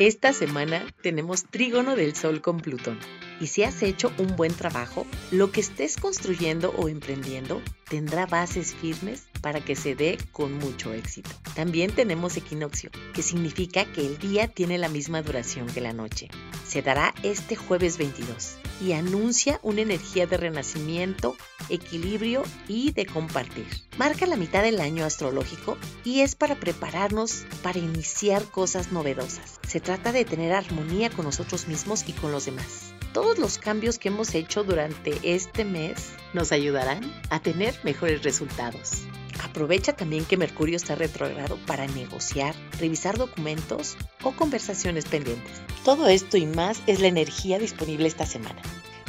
Esta semana tenemos trígono del Sol con Plutón. Y si has hecho un buen trabajo, lo que estés construyendo o emprendiendo tendrá bases firmes para que se dé con mucho éxito. También tenemos equinoccio, que significa que el día tiene la misma duración que la noche. Se dará este jueves 22 y anuncia una energía de renacimiento, equilibrio y de compartir. Marca la mitad del año astrológico y es para prepararnos para iniciar cosas novedosas. Se trata de tener armonía con nosotros mismos y con los demás. Todos los cambios que hemos hecho durante este mes nos ayudarán a tener mejores resultados. Aprovecha también que Mercurio está retrogrado para negociar, revisar documentos o conversaciones pendientes. Todo esto y más es la energía disponible esta semana.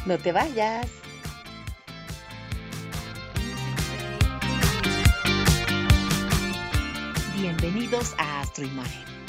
No te vayas. Bienvenidos a Astroimagen.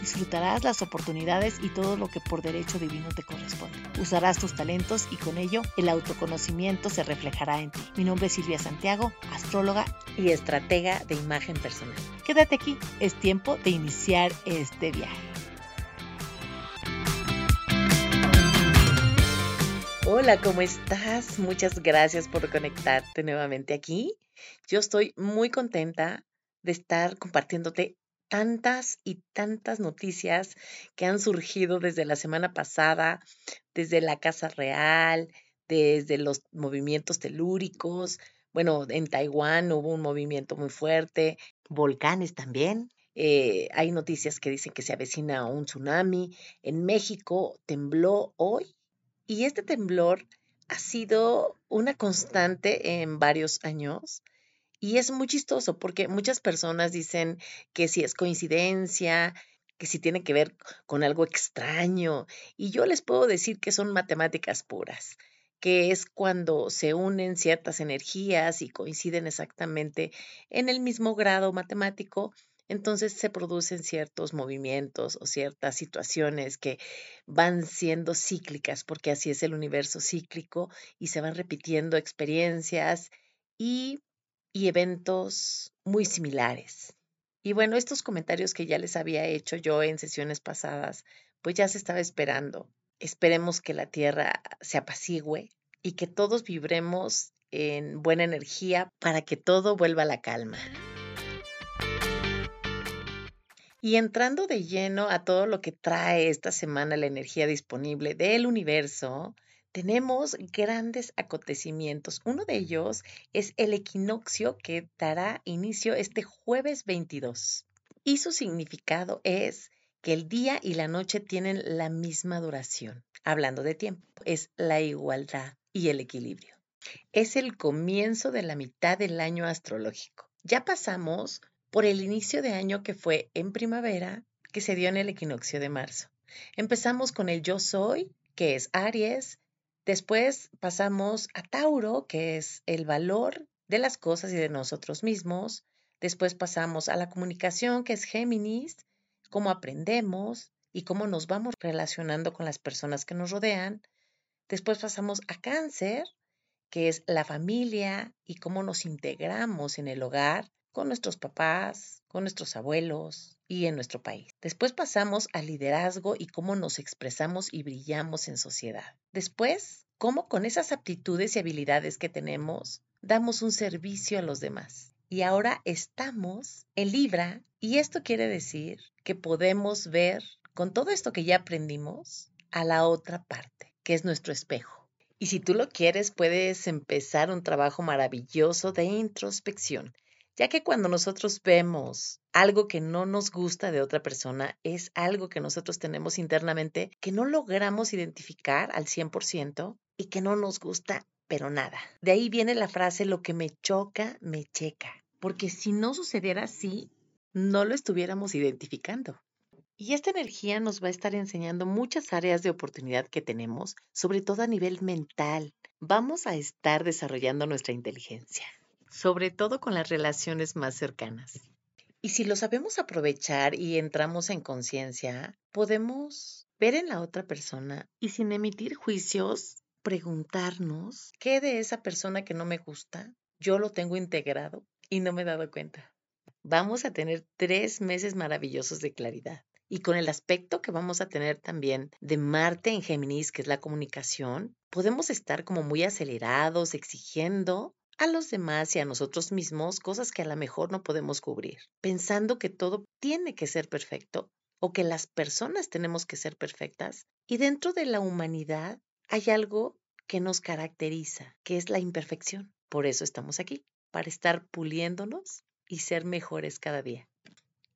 Disfrutarás las oportunidades y todo lo que por derecho divino te corresponde. Usarás tus talentos y con ello el autoconocimiento se reflejará en ti. Mi nombre es Silvia Santiago, astróloga y estratega de imagen personal. Quédate aquí, es tiempo de iniciar este viaje. Hola, ¿cómo estás? Muchas gracias por conectarte nuevamente aquí. Yo estoy muy contenta de estar compartiéndote tantas y tantas noticias que han surgido desde la semana pasada, desde la Casa Real, desde los movimientos telúricos. Bueno, en Taiwán hubo un movimiento muy fuerte, volcanes también. Eh, hay noticias que dicen que se avecina un tsunami. En México tembló hoy y este temblor ha sido una constante en varios años. Y es muy chistoso porque muchas personas dicen que si es coincidencia, que si tiene que ver con algo extraño. Y yo les puedo decir que son matemáticas puras, que es cuando se unen ciertas energías y coinciden exactamente en el mismo grado matemático, entonces se producen ciertos movimientos o ciertas situaciones que van siendo cíclicas, porque así es el universo cíclico y se van repitiendo experiencias y y eventos muy similares. Y bueno, estos comentarios que ya les había hecho yo en sesiones pasadas, pues ya se estaba esperando. Esperemos que la Tierra se apacigüe y que todos vibremos en buena energía para que todo vuelva a la calma. Y entrando de lleno a todo lo que trae esta semana la energía disponible del universo, tenemos grandes acontecimientos. Uno de ellos es el equinoccio que dará inicio este jueves 22. Y su significado es que el día y la noche tienen la misma duración. Hablando de tiempo, es la igualdad y el equilibrio. Es el comienzo de la mitad del año astrológico. Ya pasamos por el inicio de año que fue en primavera, que se dio en el equinoccio de marzo. Empezamos con el yo soy, que es Aries, Después pasamos a Tauro, que es el valor de las cosas y de nosotros mismos. Después pasamos a la comunicación, que es Géminis, cómo aprendemos y cómo nos vamos relacionando con las personas que nos rodean. Después pasamos a Cáncer, que es la familia y cómo nos integramos en el hogar con nuestros papás, con nuestros abuelos y en nuestro país. Después pasamos al liderazgo y cómo nos expresamos y brillamos en sociedad. Después, cómo con esas aptitudes y habilidades que tenemos damos un servicio a los demás. Y ahora estamos en Libra y esto quiere decir que podemos ver con todo esto que ya aprendimos a la otra parte, que es nuestro espejo. Y si tú lo quieres, puedes empezar un trabajo maravilloso de introspección ya que cuando nosotros vemos algo que no nos gusta de otra persona, es algo que nosotros tenemos internamente que no logramos identificar al 100% y que no nos gusta, pero nada. De ahí viene la frase, lo que me choca, me checa. Porque si no sucediera así, no lo estuviéramos identificando. Y esta energía nos va a estar enseñando muchas áreas de oportunidad que tenemos, sobre todo a nivel mental. Vamos a estar desarrollando nuestra inteligencia, sobre todo con las relaciones más cercanas. Y si lo sabemos aprovechar y entramos en conciencia, podemos ver en la otra persona y sin emitir juicios, preguntarnos qué de esa persona que no me gusta, yo lo tengo integrado y no me he dado cuenta. Vamos a tener tres meses maravillosos de claridad. Y con el aspecto que vamos a tener también de Marte en Géminis, que es la comunicación, podemos estar como muy acelerados, exigiendo a los demás y a nosotros mismos cosas que a lo mejor no podemos cubrir, pensando que todo tiene que ser perfecto o que las personas tenemos que ser perfectas. Y dentro de la humanidad hay algo que nos caracteriza, que es la imperfección. Por eso estamos aquí, para estar puliéndonos y ser mejores cada día.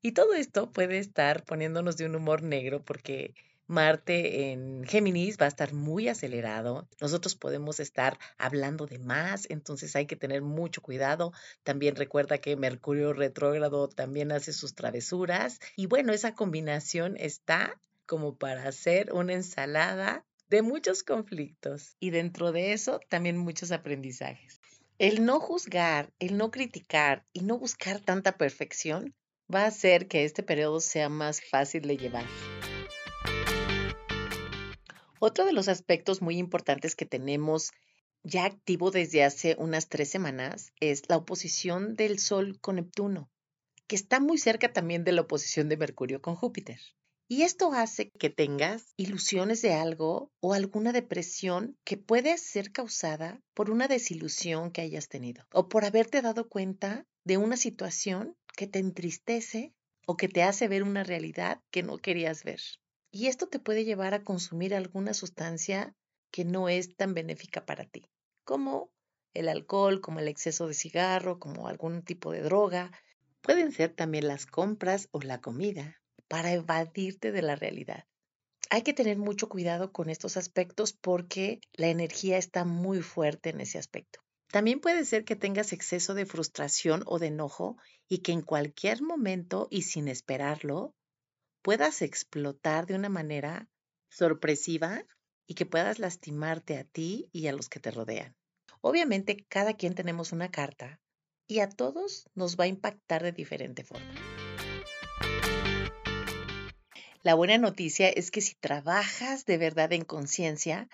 Y todo esto puede estar poniéndonos de un humor negro porque Marte en Géminis va a estar muy acelerado. Nosotros podemos estar hablando de más, entonces hay que tener mucho cuidado. También recuerda que Mercurio retrógrado también hace sus travesuras. Y bueno, esa combinación está como para hacer una ensalada de muchos conflictos. Y dentro de eso también muchos aprendizajes. El no juzgar, el no criticar y no buscar tanta perfección va a hacer que este periodo sea más fácil de llevar. Otro de los aspectos muy importantes que tenemos ya activo desde hace unas tres semanas es la oposición del Sol con Neptuno, que está muy cerca también de la oposición de Mercurio con Júpiter. Y esto hace que tengas ilusiones de algo o alguna depresión que puede ser causada por una desilusión que hayas tenido o por haberte dado cuenta de una situación que te entristece o que te hace ver una realidad que no querías ver. Y esto te puede llevar a consumir alguna sustancia que no es tan benéfica para ti, como el alcohol, como el exceso de cigarro, como algún tipo de droga. Pueden ser también las compras o la comida para evadirte de la realidad. Hay que tener mucho cuidado con estos aspectos porque la energía está muy fuerte en ese aspecto. También puede ser que tengas exceso de frustración o de enojo y que en cualquier momento y sin esperarlo puedas explotar de una manera sorpresiva y que puedas lastimarte a ti y a los que te rodean. Obviamente cada quien tenemos una carta y a todos nos va a impactar de diferente forma. La buena noticia es que si trabajas de verdad en conciencia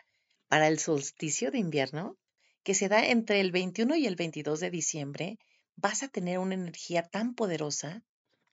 para el solsticio de invierno, que se da entre el 21 y el 22 de diciembre, vas a tener una energía tan poderosa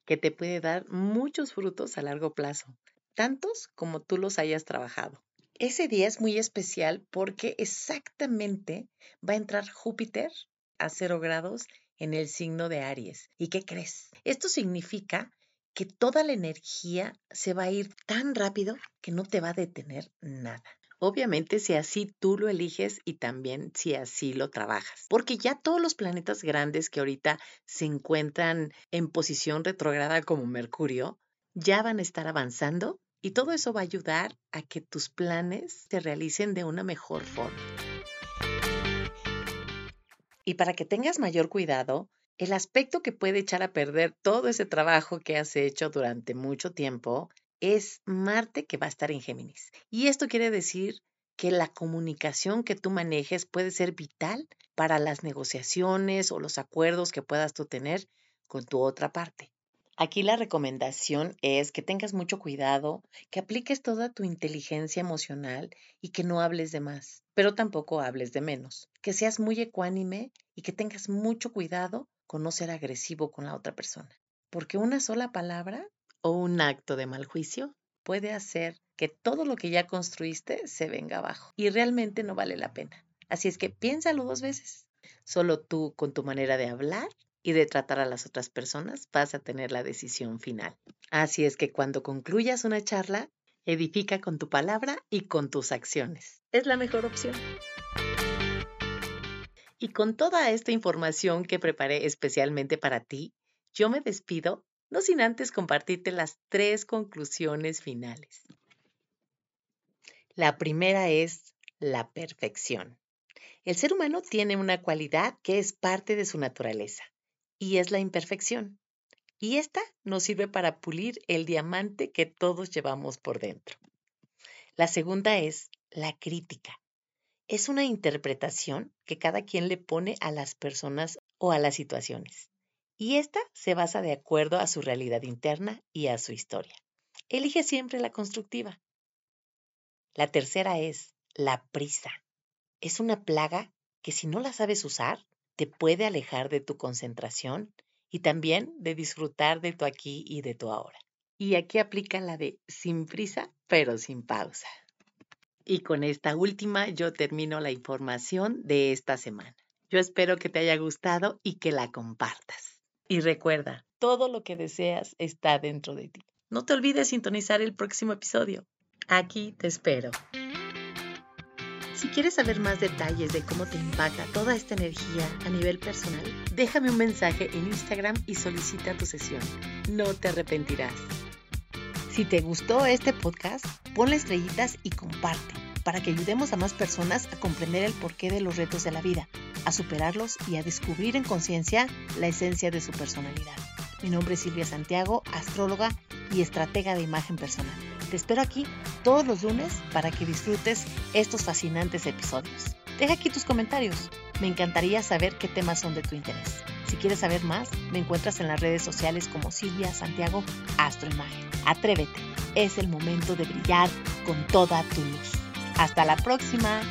que te puede dar muchos frutos a largo plazo, tantos como tú los hayas trabajado. Ese día es muy especial porque exactamente va a entrar Júpiter a cero grados en el signo de Aries. ¿Y qué crees? Esto significa que toda la energía se va a ir tan rápido que no te va a detener nada. Obviamente si así tú lo eliges y también si así lo trabajas. Porque ya todos los planetas grandes que ahorita se encuentran en posición retrograda como Mercurio, ya van a estar avanzando y todo eso va a ayudar a que tus planes se realicen de una mejor forma. Y para que tengas mayor cuidado, el aspecto que puede echar a perder todo ese trabajo que has hecho durante mucho tiempo es Marte que va a estar en Géminis. Y esto quiere decir que la comunicación que tú manejes puede ser vital para las negociaciones o los acuerdos que puedas tú tener con tu otra parte. Aquí la recomendación es que tengas mucho cuidado, que apliques toda tu inteligencia emocional y que no hables de más, pero tampoco hables de menos, que seas muy ecuánime y que tengas mucho cuidado con no ser agresivo con la otra persona, porque una sola palabra o un acto de mal juicio puede hacer que todo lo que ya construiste se venga abajo y realmente no vale la pena. Así es que piénsalo dos veces. Solo tú con tu manera de hablar y de tratar a las otras personas vas a tener la decisión final. Así es que cuando concluyas una charla, edifica con tu palabra y con tus acciones. Es la mejor opción. Y con toda esta información que preparé especialmente para ti, yo me despido no sin antes compartirte las tres conclusiones finales. La primera es la perfección. El ser humano tiene una cualidad que es parte de su naturaleza y es la imperfección. Y esta nos sirve para pulir el diamante que todos llevamos por dentro. La segunda es la crítica. Es una interpretación que cada quien le pone a las personas o a las situaciones. Y esta se basa de acuerdo a su realidad interna y a su historia. Elige siempre la constructiva. La tercera es la prisa. Es una plaga que si no la sabes usar, te puede alejar de tu concentración y también de disfrutar de tu aquí y de tu ahora. Y aquí aplica la de sin prisa, pero sin pausa. Y con esta última yo termino la información de esta semana. Yo espero que te haya gustado y que la compartas. Y recuerda, todo lo que deseas está dentro de ti. No te olvides sintonizar el próximo episodio. Aquí te espero. Si quieres saber más detalles de cómo te impacta toda esta energía a nivel personal, déjame un mensaje en Instagram y solicita tu sesión. No te arrepentirás. Si te gustó este podcast, ponle estrellitas y comparte para que ayudemos a más personas a comprender el porqué de los retos de la vida, a superarlos y a descubrir en conciencia la esencia de su personalidad. Mi nombre es Silvia Santiago, astróloga y estratega de imagen personal. Te espero aquí todos los lunes para que disfrutes estos fascinantes episodios. Deja aquí tus comentarios. Me encantaría saber qué temas son de tu interés. Si quieres saber más, me encuentras en las redes sociales como Silvia Santiago Astroimagen. Atrévete, es el momento de brillar con toda tu luz. Hasta la próxima.